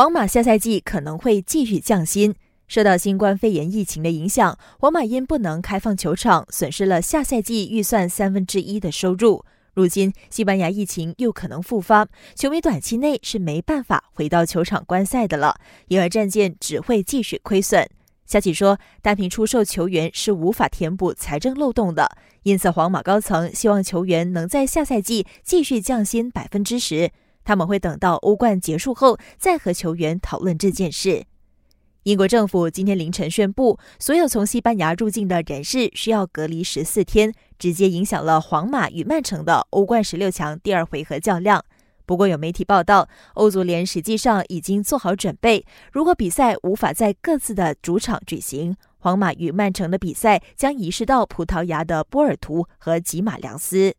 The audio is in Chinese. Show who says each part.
Speaker 1: 皇马下赛季可能会继续降薪。受到新冠肺炎疫情的影响，皇马因不能开放球场，损失了下赛季预算三分之一的收入。如今，西班牙疫情又可能复发，球迷短期内是没办法回到球场观赛的了，因而战舰只会继续亏损。消息说，单凭出售球员是无法填补财政漏洞的，因此皇马高层希望球员能在下赛季继续降薪百分之十。他们会等到欧冠结束后再和球员讨论这件事。英国政府今天凌晨宣布，所有从西班牙入境的人士需要隔离十四天，直接影响了皇马与曼城的欧冠十六强第二回合较量。不过，有媒体报道，欧足联实际上已经做好准备，如果比赛无法在各自的主场举行，皇马与曼城的比赛将移师到葡萄牙的波尔图和吉马良斯。